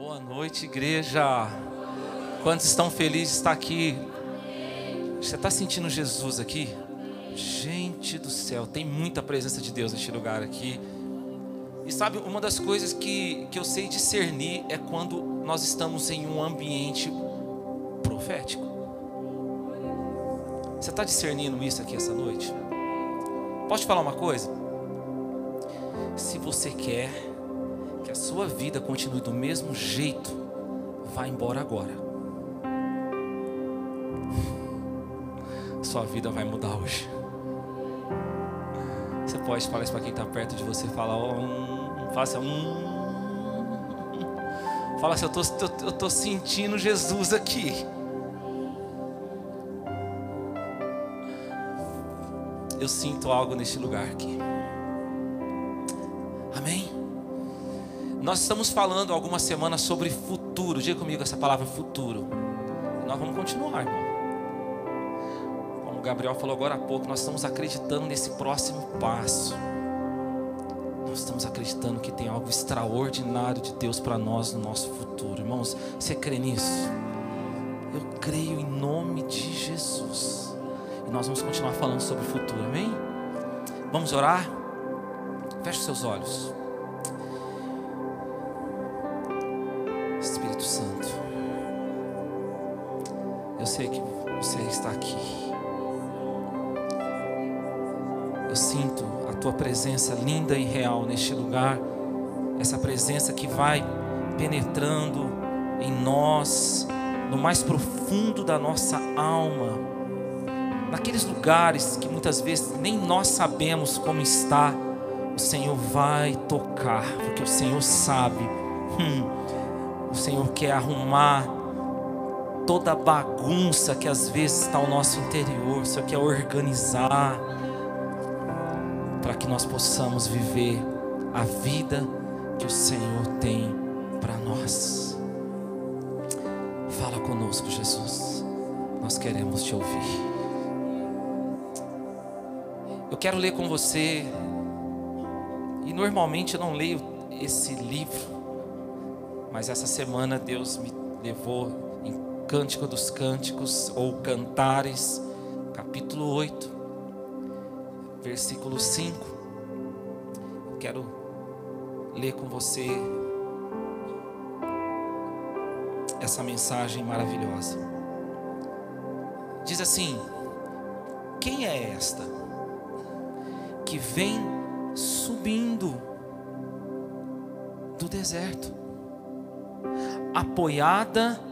Boa noite, igreja. Quantos estão felizes de estar aqui? Você está sentindo Jesus aqui? Gente do céu, tem muita presença de Deus neste lugar aqui. E sabe, uma das coisas que, que eu sei discernir é quando nós estamos em um ambiente profético. Você está discernindo isso aqui essa noite? Posso te falar uma coisa? Se você quer que a sua vida continue do mesmo jeito, vá embora agora. Sua vida vai mudar hoje. Você pode falar isso para quem está perto de você, fala um, faça um. Fala assim, eu tô, eu tô sentindo Jesus aqui. Eu sinto algo neste lugar aqui. Nós estamos falando algumas semanas sobre futuro. Diga comigo essa palavra futuro. Nós vamos continuar, irmão. Como o Gabriel falou agora há pouco, nós estamos acreditando nesse próximo passo. Nós estamos acreditando que tem algo extraordinário de Deus para nós no nosso futuro. Irmãos, você crê nisso? Eu creio em nome de Jesus. E nós vamos continuar falando sobre o futuro, amém? Vamos orar? Feche seus olhos. Sei que você está aqui. Eu sinto a tua presença linda e real neste lugar, essa presença que vai penetrando em nós, no mais profundo da nossa alma naqueles lugares que muitas vezes nem nós sabemos como está, o Senhor vai tocar, porque o Senhor sabe. Hum, o Senhor quer arrumar toda a bagunça que às vezes está ao nosso interior, o Senhor quer organizar para que nós possamos viver a vida que o Senhor tem para nós. Fala conosco, Jesus. Nós queremos te ouvir. Eu quero ler com você, e normalmente eu não leio esse livro, mas essa semana Deus me levou Cântico dos Cânticos, ou Cantares, capítulo 8, versículo 5. Eu quero ler com você essa mensagem maravilhosa. Diz assim: Quem é esta? que vem subindo do deserto, apoiada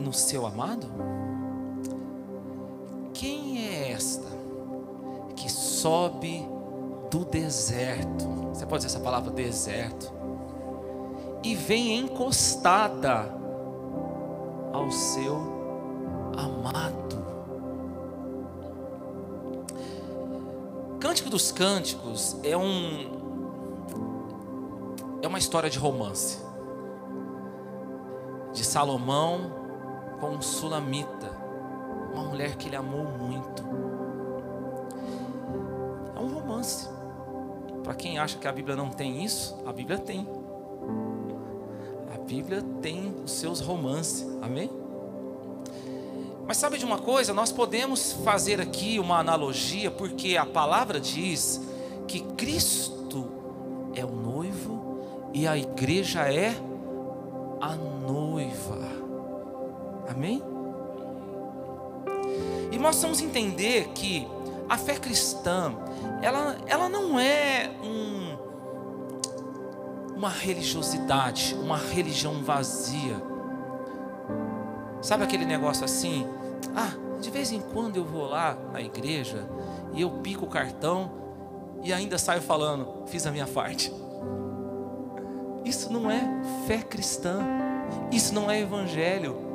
no seu amado? Quem é esta que sobe do deserto? Você pode dizer essa palavra deserto? E vem encostada ao seu amado. Cântico dos Cânticos é um é uma história de romance de Salomão com Sulamita, uma mulher que ele amou muito. É um romance. Para quem acha que a Bíblia não tem isso, a Bíblia tem. A Bíblia tem os seus romances. Amém? Mas sabe de uma coisa? Nós podemos fazer aqui uma analogia, porque a palavra diz que Cristo é o noivo e a igreja é a noiva. Amém? E nós vamos entender que a fé cristã, ela, ela não é um, uma religiosidade, uma religião vazia. Sabe aquele negócio assim? Ah, de vez em quando eu vou lá na igreja e eu pico o cartão e ainda saio falando, fiz a minha parte. Isso não é fé cristã. Isso não é evangelho.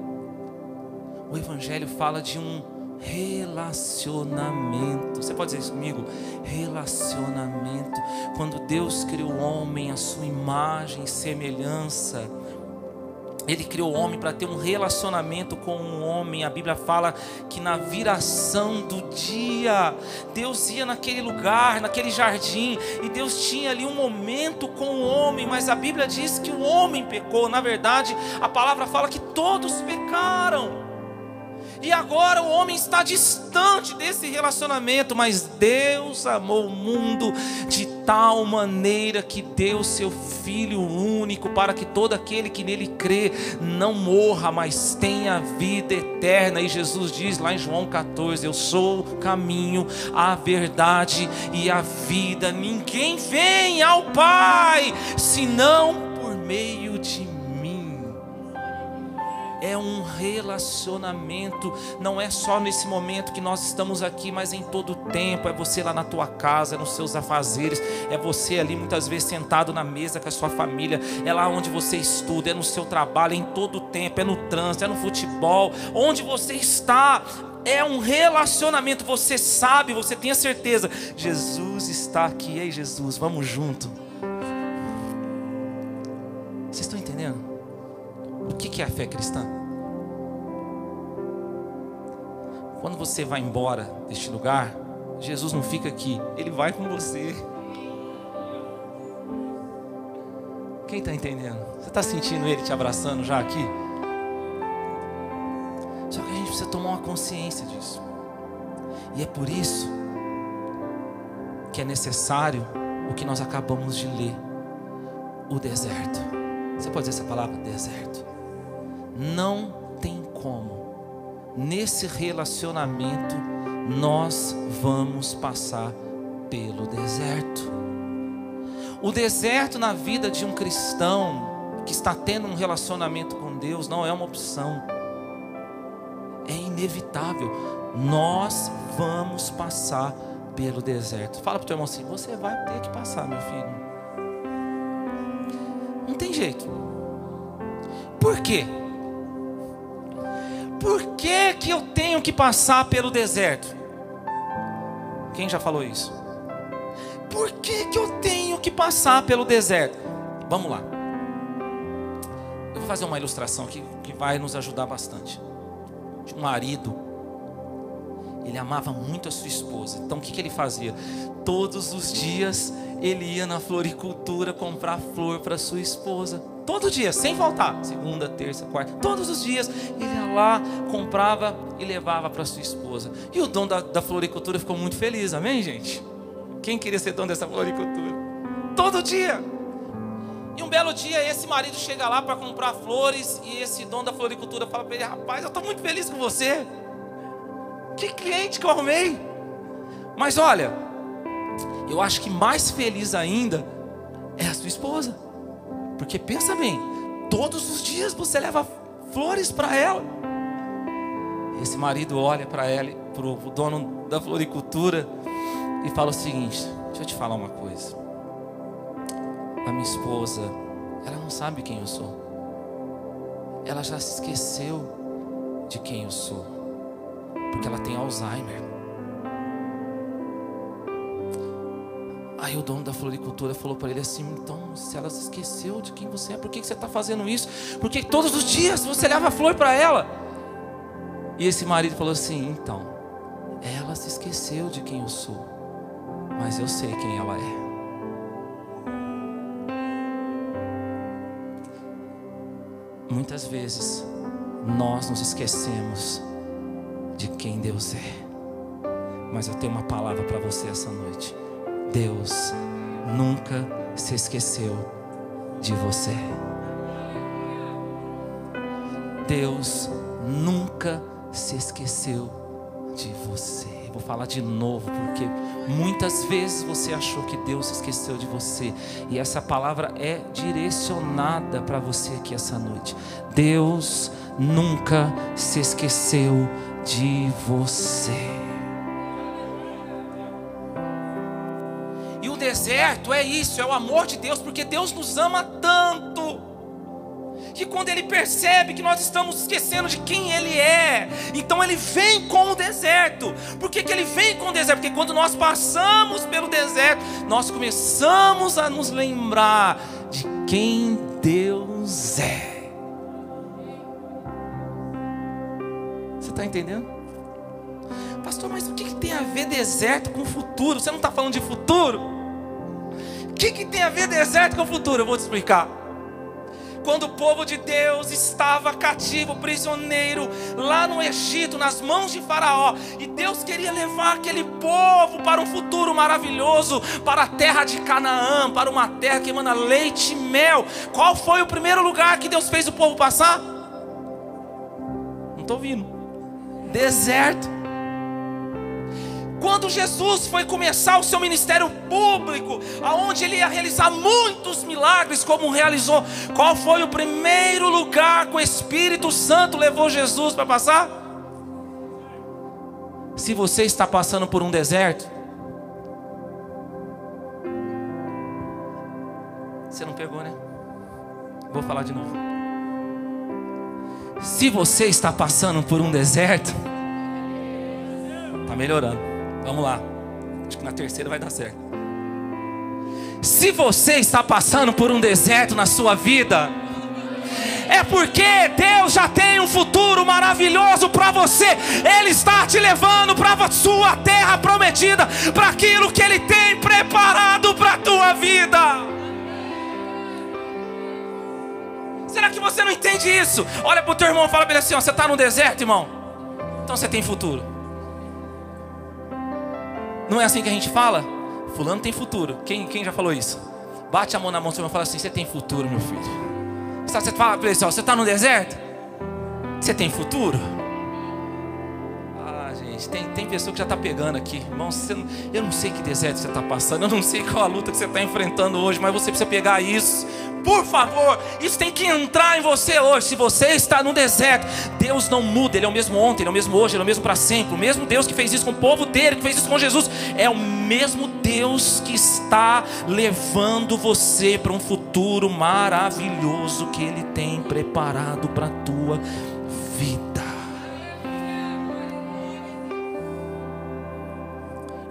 O evangelho fala de um relacionamento. Você pode dizer isso comigo? Relacionamento. Quando Deus criou o homem à sua imagem e semelhança, Ele criou o homem para ter um relacionamento com o homem. A Bíblia fala que na viração do dia, Deus ia naquele lugar, naquele jardim, e Deus tinha ali um momento com o homem, mas a Bíblia diz que o homem pecou. Na verdade, a palavra fala que todos pecaram. E agora o homem está distante desse relacionamento, mas Deus amou o mundo de tal maneira que deu seu Filho único para que todo aquele que nele crê não morra, mas tenha vida eterna. E Jesus diz lá em João 14: Eu sou o caminho, a verdade e a vida. Ninguém vem ao Pai senão por meio de mim é um relacionamento, não é só nesse momento que nós estamos aqui, mas em todo o tempo. É você lá na tua casa, nos seus afazeres, é você ali muitas vezes sentado na mesa com a sua família, é lá onde você estuda, é no seu trabalho, é em todo o tempo, é no trânsito, é no futebol, onde você está. É um relacionamento, você sabe, você tem a certeza. Jesus está aqui, ei Jesus, vamos junto. O que é a fé cristã? Quando você vai embora deste lugar, Jesus não fica aqui, Ele vai com você. Quem está entendendo? Você está sentindo Ele te abraçando já aqui? Só que a gente precisa tomar uma consciência disso. E é por isso que é necessário o que nós acabamos de ler: o deserto. Você pode dizer essa palavra? Deserto. Não tem como. Nesse relacionamento, nós vamos passar pelo deserto. O deserto na vida de um cristão que está tendo um relacionamento com Deus não é uma opção. É inevitável. Nós vamos passar pelo deserto. Fala para o teu irmão assim: você vai ter que passar, meu filho. Não tem jeito. Por quê? Por que, que eu tenho que passar pelo deserto? Quem já falou isso? Por que, que eu tenho que passar pelo deserto? Vamos lá. Eu vou fazer uma ilustração aqui que vai nos ajudar bastante. Um marido, ele amava muito a sua esposa. Então o que, que ele fazia? Todos os dias ele ia na floricultura comprar flor para sua esposa. Todo dia, sem faltar. Segunda, terça, quarta. Todos os dias ele ia lá, comprava e levava para sua esposa. E o dono da, da floricultura ficou muito feliz, amém, gente? Quem queria ser dono dessa floricultura? Todo dia. E um belo dia esse marido chega lá para comprar flores e esse dono da floricultura fala para ele: Rapaz, eu estou muito feliz com você. Que cliente que eu arrumei. Mas olha, eu acho que mais feliz ainda é a sua esposa. Porque pensa bem, todos os dias você leva flores para ela. Esse marido olha para ela, para o dono da floricultura, e fala o seguinte: Deixa eu te falar uma coisa. A minha esposa, ela não sabe quem eu sou. Ela já se esqueceu de quem eu sou, porque ela tem Alzheimer. Aí o dono da floricultura falou para ele assim: então, se ela se esqueceu de quem você é, por que, você está fazendo isso? Porque todos os dias você leva flor para ela. E esse marido falou assim: então, ela se esqueceu de quem eu sou, mas eu sei quem ela é. Muitas vezes nós nos esquecemos de quem Deus é. Mas eu tenho uma palavra para você essa noite. Deus nunca se esqueceu de você. Deus nunca se esqueceu de você. Vou falar de novo, porque muitas vezes você achou que Deus se esqueceu de você, e essa palavra é direcionada para você aqui essa noite. Deus nunca se esqueceu de você. Deserto é isso, é o amor de Deus, porque Deus nos ama tanto. Que quando Ele percebe que nós estamos esquecendo de quem Ele é, então Ele vem com o deserto. Por que, que Ele vem com o deserto? Porque quando nós passamos pelo deserto, nós começamos a nos lembrar de quem Deus é. está entendendo? Pastor, mas o que, que tem a ver deserto com futuro? Você não está falando de futuro? O que, que tem a ver deserto com futuro? Eu vou te explicar quando o povo de Deus estava cativo, prisioneiro, lá no Egito, nas mãos de Faraó, e Deus queria levar aquele povo para um futuro maravilhoso, para a terra de Canaã, para uma terra que emana leite e mel. Qual foi o primeiro lugar que Deus fez o povo passar? Não estou ouvindo. Deserto. Quando Jesus foi começar o seu ministério público, aonde ele ia realizar muitos milagres, como realizou, qual foi o primeiro lugar que o Espírito Santo levou Jesus para passar? Se você está passando por um deserto, você não pegou, né? Vou falar de novo. Se você está passando por um deserto, está melhorando. Vamos lá. Acho que na terceira vai dar certo. Se você está passando por um deserto na sua vida, é porque Deus já tem um futuro maravilhoso para você. Ele está te levando para a sua terra prometida, para aquilo que Ele tem preparado para a tua vida. Será que você não entende isso? Olha para o teu irmão e fala para ele assim: ó, você está no deserto, irmão? Então você tem futuro. Não é assim que a gente fala? Fulano tem futuro. Quem, quem já falou isso? Bate a mão na mão do seu e fala assim: Você tem futuro, meu filho. Você fala para ele assim: Você está no deserto? Você tem futuro? Ah, gente, tem, tem pessoa que já está pegando aqui. Irmão, você, eu não sei que deserto você está passando. Eu não sei qual a luta que você está enfrentando hoje. Mas você precisa pegar isso por favor, isso tem que entrar em você hoje. Se você está no deserto, Deus não muda, Ele é o mesmo ontem, Ele é o mesmo hoje, Ele é o mesmo para sempre. O mesmo Deus que fez isso com o povo dele, que fez isso com Jesus, é o mesmo Deus que está levando você para um futuro maravilhoso que Ele tem preparado para a tua vida.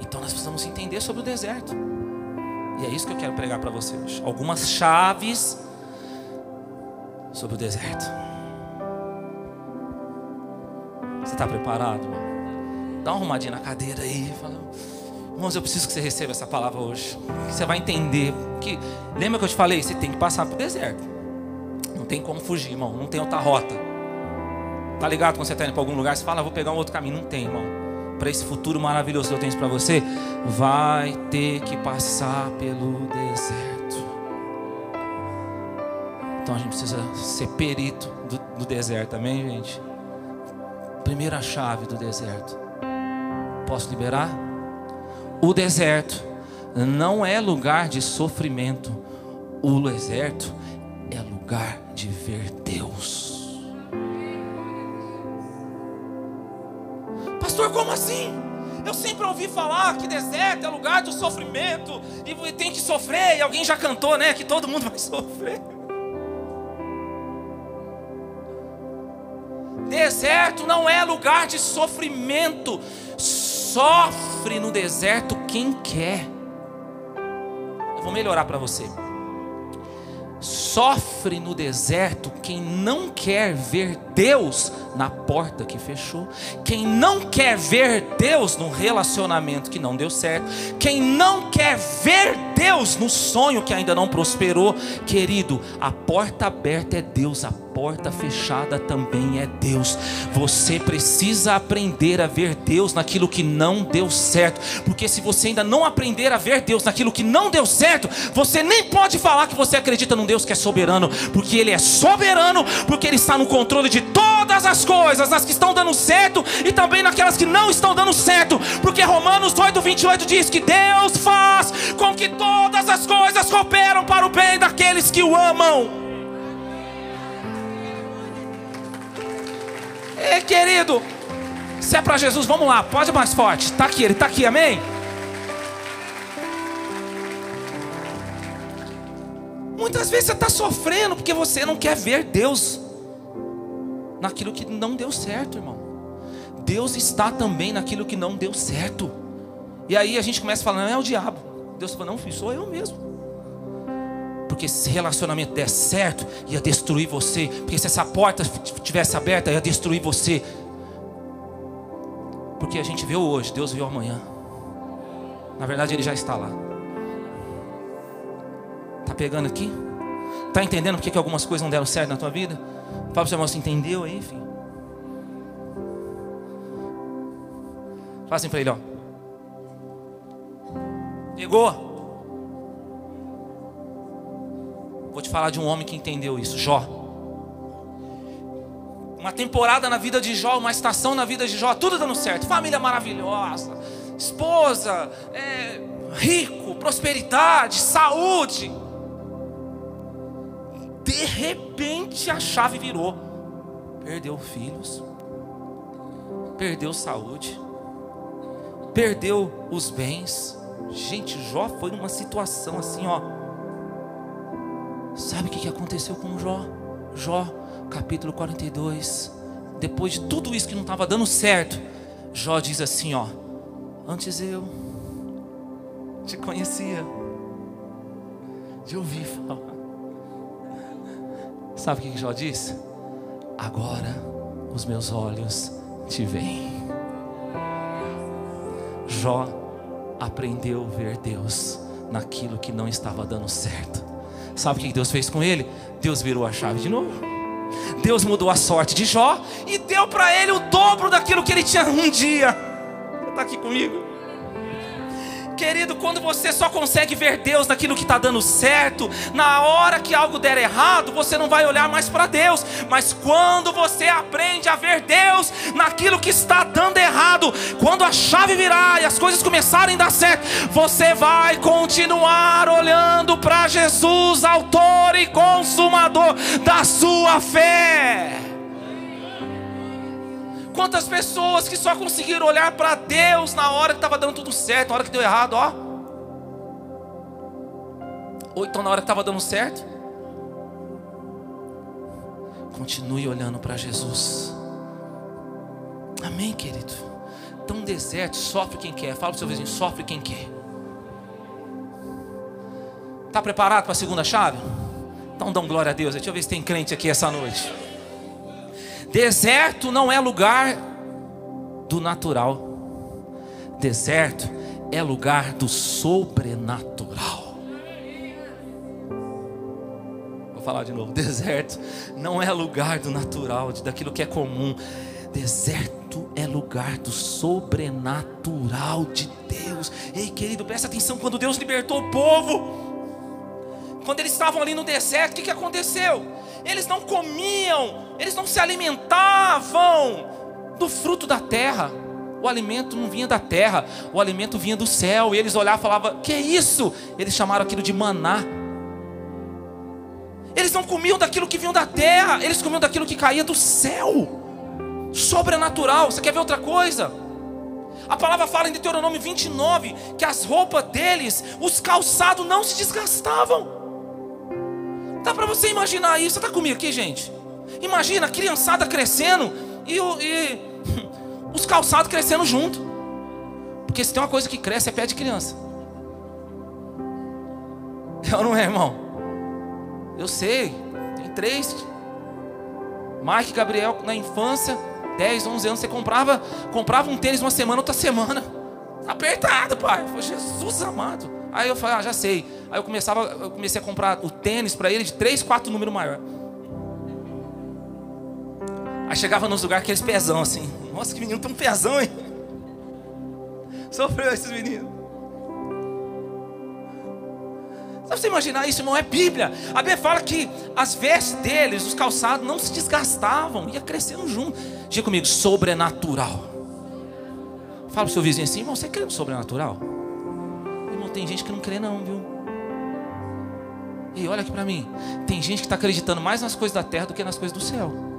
Então nós precisamos entender sobre o deserto. É isso que eu quero pregar para você hoje. Algumas chaves sobre o deserto. Você está preparado? Dá uma arrumadinha na cadeira aí. Fala, Irmãos, eu preciso que você receba essa palavra hoje. Você vai entender. Que, lembra que eu te falei? Você tem que passar para o deserto. Não tem como fugir, irmão. Não tem outra rota. Tá ligado quando você está indo para algum lugar? Você fala, ah, vou pegar um outro caminho. Não tem, irmão para esse futuro maravilhoso que eu tenho para você, vai ter que passar pelo deserto. Então a gente precisa ser perito do, do deserto, amém, gente? Primeira chave do deserto. Posso liberar? O deserto não é lugar de sofrimento. O deserto é lugar de ver Deus. Pastor, como assim? Eu sempre ouvi falar que deserto é lugar do sofrimento e tem que sofrer, e alguém já cantou, né? Que todo mundo vai sofrer. Deserto não é lugar de sofrimento. Sofre no deserto quem quer. Eu vou melhorar para você. Sofre no deserto quem não quer ver Deus na porta que fechou, quem não quer ver Deus num relacionamento que não deu certo, quem não quer ver Deus no sonho que ainda não prosperou, querido, a porta aberta é Deus, a porta fechada também é Deus. Você precisa aprender a ver Deus naquilo que não deu certo, porque se você ainda não aprender a ver Deus naquilo que não deu certo, você nem pode falar que você acredita num Deus que é soberano, porque Ele é soberano, porque Ele está no controle de todas as coisas, nas que estão dando certo e também naquelas que não estão dando certo, porque Romanos 8, 28 diz que Deus faz com que todas as coisas cooperam para o bem daqueles que o amam. Ei, querido, se é para Jesus, vamos lá, pode mais forte. Está aqui, ele está aqui, amém? Muitas vezes você está sofrendo porque você não quer ver Deus naquilo que não deu certo, irmão. Deus está também naquilo que não deu certo. E aí a gente começa falar, não é o diabo. Deus fala, não, sou eu mesmo. Porque se relacionamento der certo, ia destruir você. Porque se essa porta tivesse aberta, ia destruir você. Porque a gente vê hoje, Deus vê amanhã. Na verdade, Ele já está lá. Tá pegando aqui? Tá entendendo porque que algumas coisas não deram certo na tua vida? Fala para o seu irmão entendeu aí, filho? Fala assim para ele, ó. Pegou? Vou te falar de um homem que entendeu isso, Jó. Uma temporada na vida de Jó, uma estação na vida de Jó, tudo dando certo. Família maravilhosa, esposa, é, rico, prosperidade, saúde. De repente a chave virou. Perdeu filhos, perdeu saúde, perdeu os bens. Gente, Jó foi numa situação assim, ó Sabe o que aconteceu com Jó? Jó, capítulo 42. Depois de tudo isso que não estava dando certo, Jó diz assim: Ó, antes eu te conhecia, de ouvir falar. Sabe o que Jó diz? Agora os meus olhos te veem. Jó aprendeu a ver Deus naquilo que não estava dando certo. Sabe o que Deus fez com ele? Deus virou a chave de novo. Deus mudou a sorte de Jó e deu para ele o dobro daquilo que ele tinha um dia. Está aqui comigo? Querido, quando você só consegue ver Deus naquilo que está dando certo, na hora que algo der errado, você não vai olhar mais para Deus, mas quando você aprende a ver Deus naquilo que está dando errado, quando a chave virar e as coisas começarem a dar certo, você vai continuar olhando para Jesus, Autor e Consumador da sua fé. Quantas pessoas que só conseguiram olhar para Deus na hora que estava dando tudo certo, na hora que deu errado, ó. Ou então na hora que estava dando certo. Continue olhando para Jesus. Amém, querido. Então, deserto, sofre quem quer. Fala para o seu vizinho, sofre quem quer. Está preparado para a segunda chave? Então, dão glória a Deus. Deixa eu ver se tem crente aqui essa noite. Deserto não é lugar do natural. Deserto é lugar do sobrenatural. Vou falar de novo. Deserto não é lugar do natural, daquilo que é comum. Deserto é lugar do sobrenatural de Deus. Ei, querido, presta atenção quando Deus libertou o povo. Quando eles estavam ali no deserto, o que, que aconteceu? Eles não comiam eles não se alimentavam do fruto da terra. O alimento não vinha da terra, o alimento vinha do céu. E eles olhavam e falavam: Que é isso? Eles chamaram aquilo de maná. Eles não comiam daquilo que vinha da terra, eles comiam daquilo que caía do céu. Sobrenatural. Você quer ver outra coisa? A palavra fala em Deuteronômio 29 que as roupas deles, os calçados não se desgastavam. Dá para você imaginar isso? Você está comigo aqui, gente? Imagina a criançada crescendo e, e os calçados crescendo junto. Porque se tem uma coisa que cresce é pé de criança. Ou não é, irmão? Eu sei. Tem três. Mike Gabriel na infância, 10, 11 anos, você comprava, comprava um tênis uma semana, outra semana. Apertado, pai. Jesus amado. Aí eu falei, ah, já sei. Aí eu começava, eu comecei a comprar o tênis para ele de 3, 4 número maior. Aí chegava nos lugares aqueles pezão assim. Nossa, que menino tão pezão, hein? Sofreu esses meninos. Só você imaginar isso, não é Bíblia. A Bíblia fala que as vestes deles, os calçados, não se desgastavam, ia crescendo junto. Diga comigo, sobrenatural. Fala pro seu vizinho assim, irmão, você crê no sobrenatural? Irmão, tem gente que não crê não, viu? E olha aqui para mim, tem gente que está acreditando mais nas coisas da terra do que nas coisas do céu.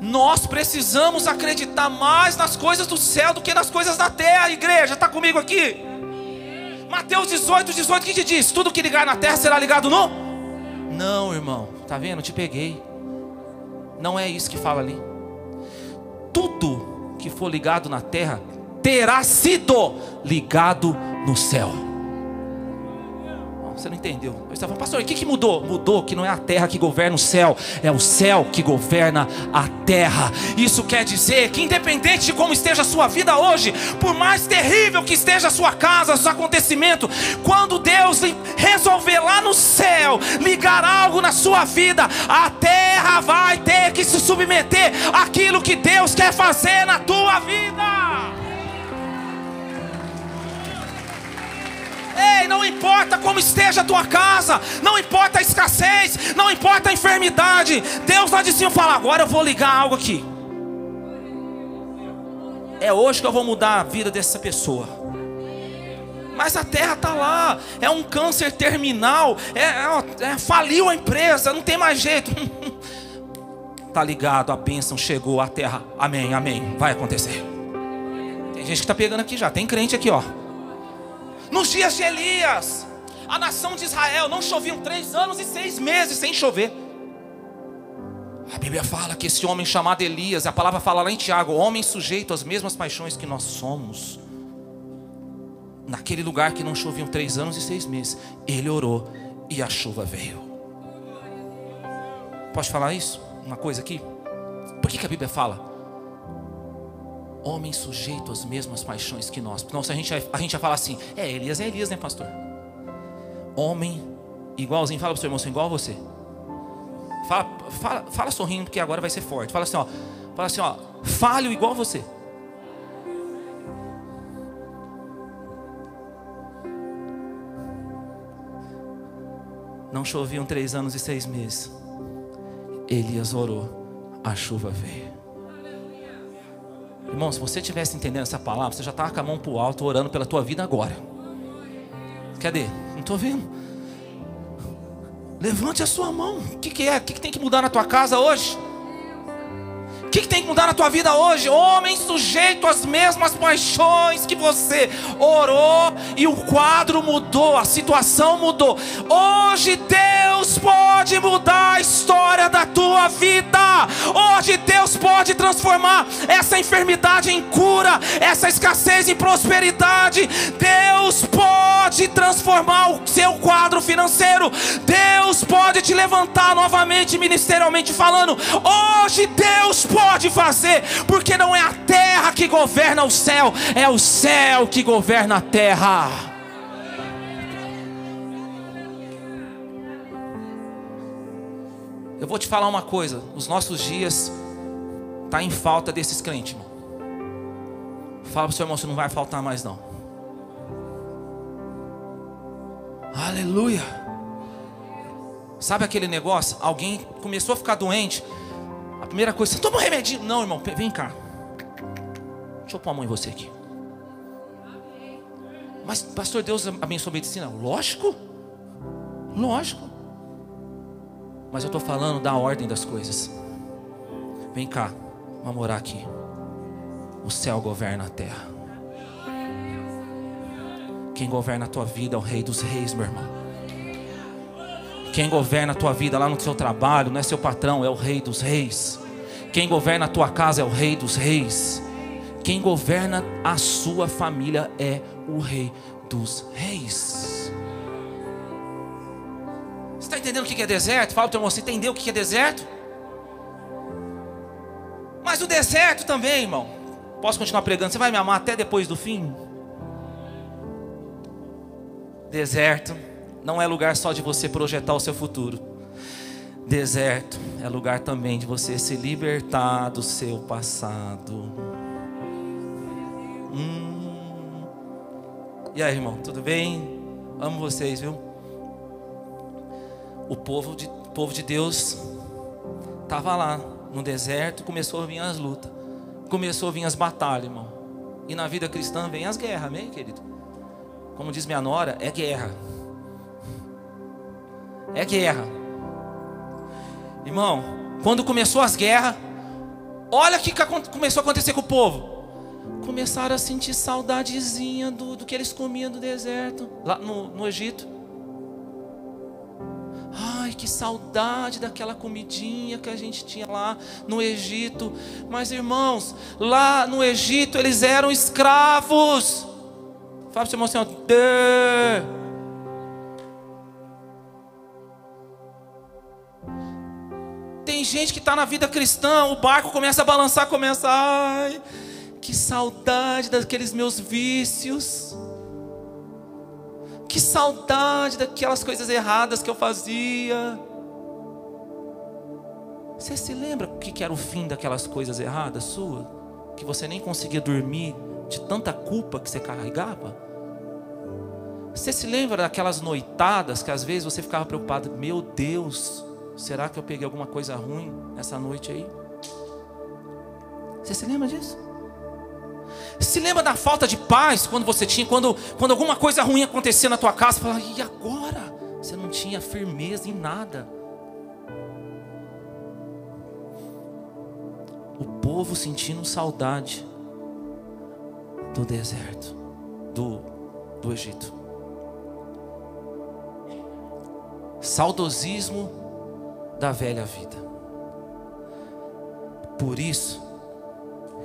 Nós precisamos acreditar mais nas coisas do céu do que nas coisas da terra, igreja. Está comigo aqui? Mateus 18, 18, o que, que diz? Tudo que ligar na terra será ligado no? Não, irmão. Tá vendo? Te peguei. Não é isso que fala ali. Tudo que for ligado na terra terá sido ligado no céu. Você não entendeu. Você está falando, pastor, o que, que mudou? Mudou que não é a terra que governa o céu, é o céu que governa a terra. Isso quer dizer que, independente de como esteja a sua vida hoje, por mais terrível que esteja a sua casa, os acontecimentos, quando Deus resolver lá no céu ligar algo na sua vida, a terra vai ter que se submeter àquilo que Deus quer fazer na tua vida. Ei, não importa como esteja a tua casa, não importa a escassez, não importa a enfermidade. Deus lá de cima fala: agora eu vou ligar algo aqui. É hoje que eu vou mudar a vida dessa pessoa. Mas a terra está lá, é um câncer terminal, é, é, é, faliu a empresa, não tem mais jeito. Tá ligado, a bênção chegou à terra. Amém, amém. Vai acontecer. Tem gente que está pegando aqui já, tem crente aqui, ó. Nos dias de Elias, a nação de Israel não chovia três anos e seis meses sem chover. A Bíblia fala que esse homem chamado Elias, a palavra fala lá em Tiago, homem sujeito às mesmas paixões que nós somos. Naquele lugar que não choviam três anos e seis meses, ele orou e a chuva veio. Pode falar isso? Uma coisa aqui? Por que, que a Bíblia fala? Homem sujeito às mesmas paixões que nós. Não, se a gente, a gente vai falar assim, é Elias, é Elias, né, pastor? Homem igualzinho, fala para o seu irmão, assim, igual a você. Fala, fala, fala sorrindo, porque agora vai ser forte. Fala assim, ó, fala assim, ó, falho igual a você. Não choviam três anos e seis meses. Elias orou, a chuva veio. Irmão, se você estivesse entendendo essa palavra, você já estava com a mão para o alto orando pela tua vida agora. Cadê? Não estou vendo. Levante a sua mão. O que, que é? O que, que tem que mudar na tua casa hoje? O que, que, tem que mudar na tua vida hoje? Homem sujeito às mesmas paixões que você orou e o quadro mudou, a situação mudou. Hoje Deus pode mudar a história da tua vida. Hoje Deus pode transformar essa enfermidade em cura, essa escassez em prosperidade. Deus pode transformar o seu quadro financeiro. Deus pode te levantar novamente ministerialmente falando. Hoje Deus pode fazer, porque não é a terra que governa o céu, é o céu que governa a terra. Eu vou te falar uma coisa: os nossos dias tá em falta desses crentes, irmão. Fala para o seu irmão, você não vai faltar mais não. Aleluia. Sabe aquele negócio? Alguém começou a ficar doente, a primeira coisa, toma um remedinho. Não, irmão, vem cá. Deixa eu pôr a mão em você aqui. Mas, pastor, Deus abençoa a medicina? Lógico. Lógico. Mas eu estou falando da ordem das coisas. Vem cá, vamos morar aqui. O céu governa a terra. Quem governa a tua vida é o Rei dos Reis, meu irmão. Quem governa a tua vida lá no seu trabalho não é seu patrão, é o Rei dos Reis. Quem governa a tua casa é o Rei dos Reis. Quem governa a sua família é o Rei dos Reis. Entendendo o que é deserto? Fala para o irmão, você entendeu o que é deserto? Mas o deserto também, irmão. Posso continuar pregando? Você vai me amar até depois do fim? Deserto não é lugar só de você projetar o seu futuro. Deserto é lugar também de você se libertar do seu passado. Hum. E aí, irmão, tudo bem? Amo vocês, viu? O povo de, povo de Deus estava lá no deserto, começou a vir as lutas, começou a vir as batalhas, irmão. E na vida cristã vem as guerras, amém, querido? Como diz minha nora, é guerra. É guerra. Irmão, quando começou as guerras, olha o que começou a acontecer com o povo. Começaram a sentir saudadezinha do, do que eles comiam do deserto, lá no, no Egito. Ai, que saudade daquela comidinha que a gente tinha lá no Egito. Mas irmãos, lá no Egito eles eram escravos. Fala para o seu irmão assim, ó. Tem gente que está na vida cristã, o barco começa a balançar, começa. Ai, que saudade daqueles meus vícios. Que saudade daquelas coisas erradas que eu fazia. Você se lembra o que era o fim daquelas coisas erradas sua? Que você nem conseguia dormir de tanta culpa que você carregava? Você se lembra daquelas noitadas que às vezes você ficava preocupado? Meu Deus, será que eu peguei alguma coisa ruim nessa noite aí? Você se lembra disso? Se lembra da falta de paz quando você tinha, quando, quando alguma coisa ruim acontecia na tua casa, você falava, e agora? Você não tinha firmeza em nada. O povo sentindo saudade do deserto, do, do Egito. Saudosismo da velha vida. Por isso,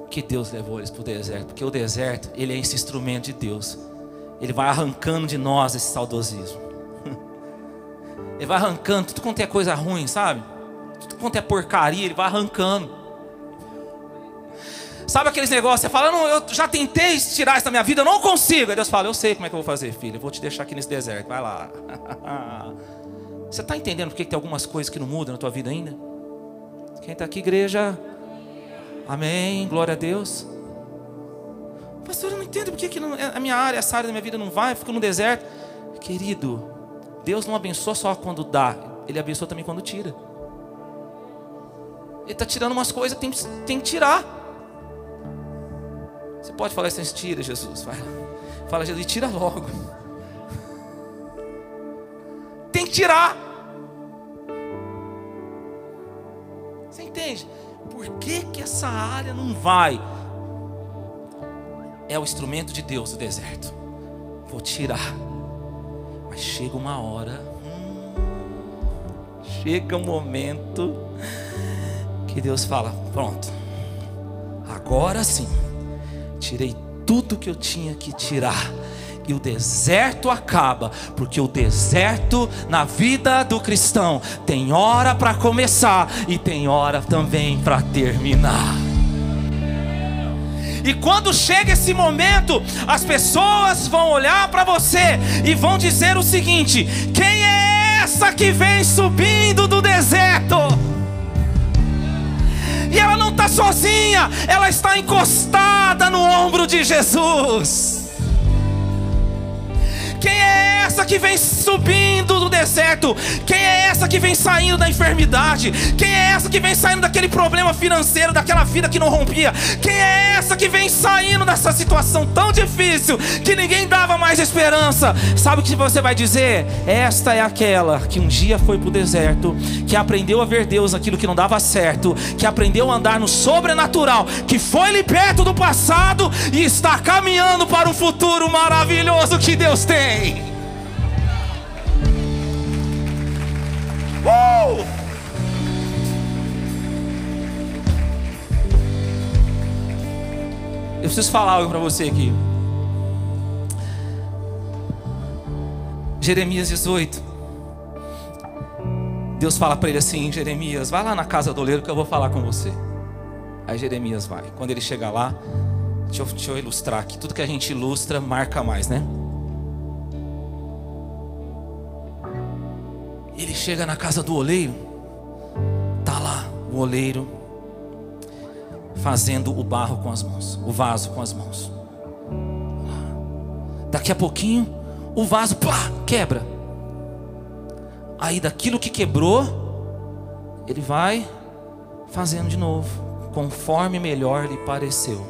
que Deus levou eles para o deserto, porque o deserto, ele é esse instrumento de Deus. Ele vai arrancando de nós esse saudosismo. Ele vai arrancando tudo quanto é coisa ruim, sabe? Tudo quanto é porcaria, ele vai arrancando. Sabe aqueles negócios? Você fala, não, eu já tentei tirar isso da minha vida, eu não consigo. Aí Deus fala, eu sei como é que eu vou fazer, filho. Eu vou te deixar aqui nesse deserto. Vai lá. Você está entendendo porque tem algumas coisas que não mudam na tua vida ainda? Quem está aqui, igreja? Amém, glória a Deus. Pastor, eu não entendo porque que não, a minha área, essa área da minha vida não vai, fico no deserto. Querido, Deus não abençoa só quando dá, Ele abençoa também quando tira. Ele está tirando umas coisas, tem, tem que tirar. Você pode falar assim, tira Jesus, vai. Fala Jesus, tira logo. Tem que tirar. Você entende? Por que, que essa área não vai? É o instrumento de Deus o deserto. Vou tirar. Mas chega uma hora. Hum, chega um momento que Deus fala: Pronto. Agora sim. Tirei tudo que eu tinha que tirar e o deserto acaba, porque o deserto na vida do cristão tem hora para começar e tem hora também para terminar. E quando chega esse momento, as pessoas vão olhar para você e vão dizer o seguinte: quem é essa que vem subindo do deserto? E ela não está sozinha, ela está encostada no ombro de Jesus. Essa que vem subindo do deserto? Quem é essa que vem saindo da enfermidade? Quem é essa que vem saindo daquele problema financeiro, daquela vida que não rompia? Quem é essa que vem saindo dessa situação tão difícil que ninguém dava mais esperança? Sabe o que você vai dizer? Esta é aquela que um dia foi para o deserto, que aprendeu a ver Deus aquilo que não dava certo, que aprendeu a andar no sobrenatural, que foi ali perto do passado e está caminhando para um futuro maravilhoso que Deus tem. Eu preciso falar algo para você aqui. Jeremias 18. Deus fala para ele assim: Jeremias, vai lá na casa do oleiro que eu vou falar com você. Aí Jeremias vai. Quando ele chegar lá, deixa eu, deixa eu ilustrar aqui. Tudo que a gente ilustra marca mais, né? Ele chega na casa do oleiro, tá lá o oleiro fazendo o barro com as mãos, o vaso com as mãos. Daqui a pouquinho, o vaso pá, quebra. Aí daquilo que quebrou, ele vai fazendo de novo, conforme melhor lhe pareceu.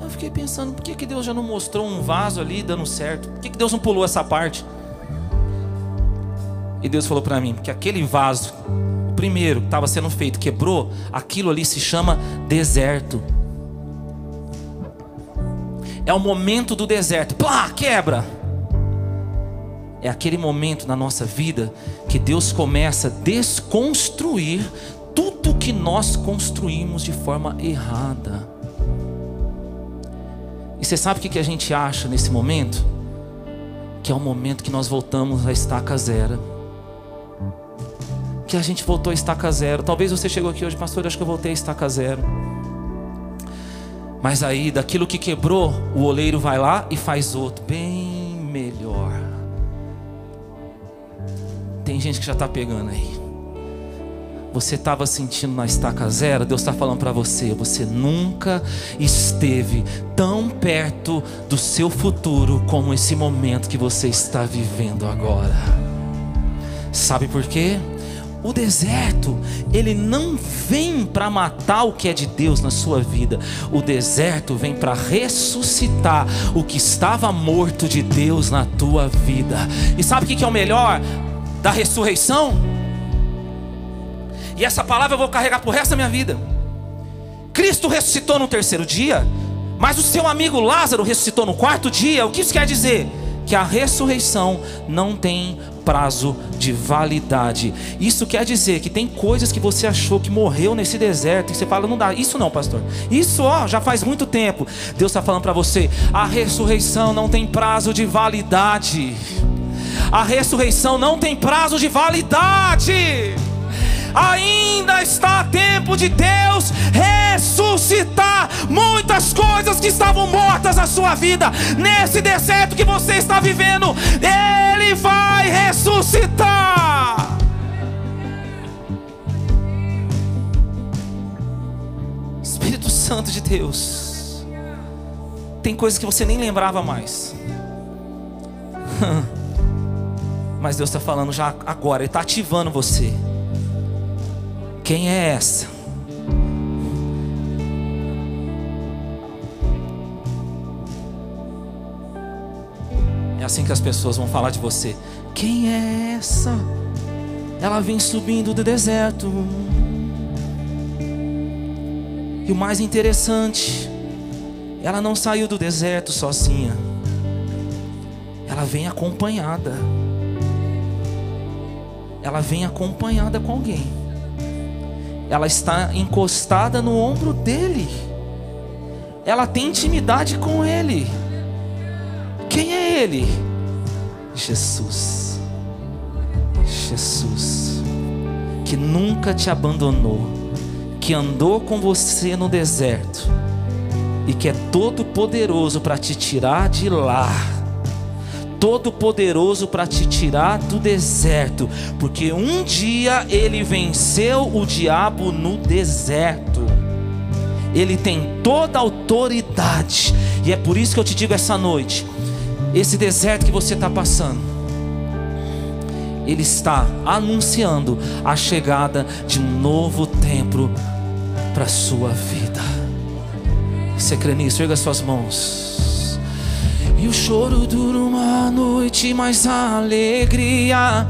Eu fiquei pensando, por que, que Deus já não mostrou um vaso ali dando certo? Por que, que Deus não pulou essa parte? E Deus falou para mim que aquele vaso, primeiro que estava sendo feito, quebrou, aquilo ali se chama deserto. É o momento do deserto. Plá, quebra. É aquele momento na nossa vida que Deus começa a desconstruir tudo que nós construímos de forma errada. E você sabe o que a gente acha nesse momento? Que é o momento que nós voltamos à estaca zero que a gente voltou a estaca zero. Talvez você chegou aqui hoje, pastor, acho que eu voltei a estaca zero. Mas aí, daquilo que quebrou, o oleiro vai lá e faz outro, bem melhor. Tem gente que já está pegando aí. Você estava sentindo na estaca zero, Deus está falando para você: você nunca esteve tão perto do seu futuro como esse momento que você está vivendo agora. Sabe por quê? O deserto, ele não vem para matar o que é de Deus na sua vida. O deserto vem para ressuscitar o que estava morto de Deus na tua vida. E sabe o que é o melhor da ressurreição? E essa palavra eu vou carregar por resto da minha vida. Cristo ressuscitou no terceiro dia, mas o seu amigo Lázaro ressuscitou no quarto dia. O que isso quer dizer? Que a ressurreição não tem prazo de validade. Isso quer dizer que tem coisas que você achou que morreu nesse deserto e você fala, não dá. Isso não, pastor. Isso, ó, já faz muito tempo. Deus está falando para você: a ressurreição não tem prazo de validade. A ressurreição não tem prazo de validade ainda está tempo de Deus ressuscitar muitas coisas que estavam mortas na sua vida, nesse deserto que você está vivendo, Ele vai ressuscitar. Espírito Santo de Deus, tem coisas que você nem lembrava mais. Mas Deus está falando já agora, Ele está ativando você. Quem é essa? Assim que as pessoas vão falar de você. Quem é essa? Ela vem subindo do deserto. E o mais interessante, ela não saiu do deserto sozinha. Ela vem acompanhada. Ela vem acompanhada com alguém ela está encostada no ombro dele. Ela tem intimidade com ele. Quem é ele? Jesus. Jesus, que nunca te abandonou, que andou com você no deserto e que é todo poderoso para te tirar de lá todo-poderoso para te tirar do deserto, porque um dia ele venceu o diabo no deserto. Ele tem toda a autoridade, e é por isso que eu te digo essa noite: esse deserto que você está passando, ele está anunciando a chegada de um novo tempo para a sua vida. Você crê nisso? Erga suas mãos. E o choro dura uma noite, mas a alegria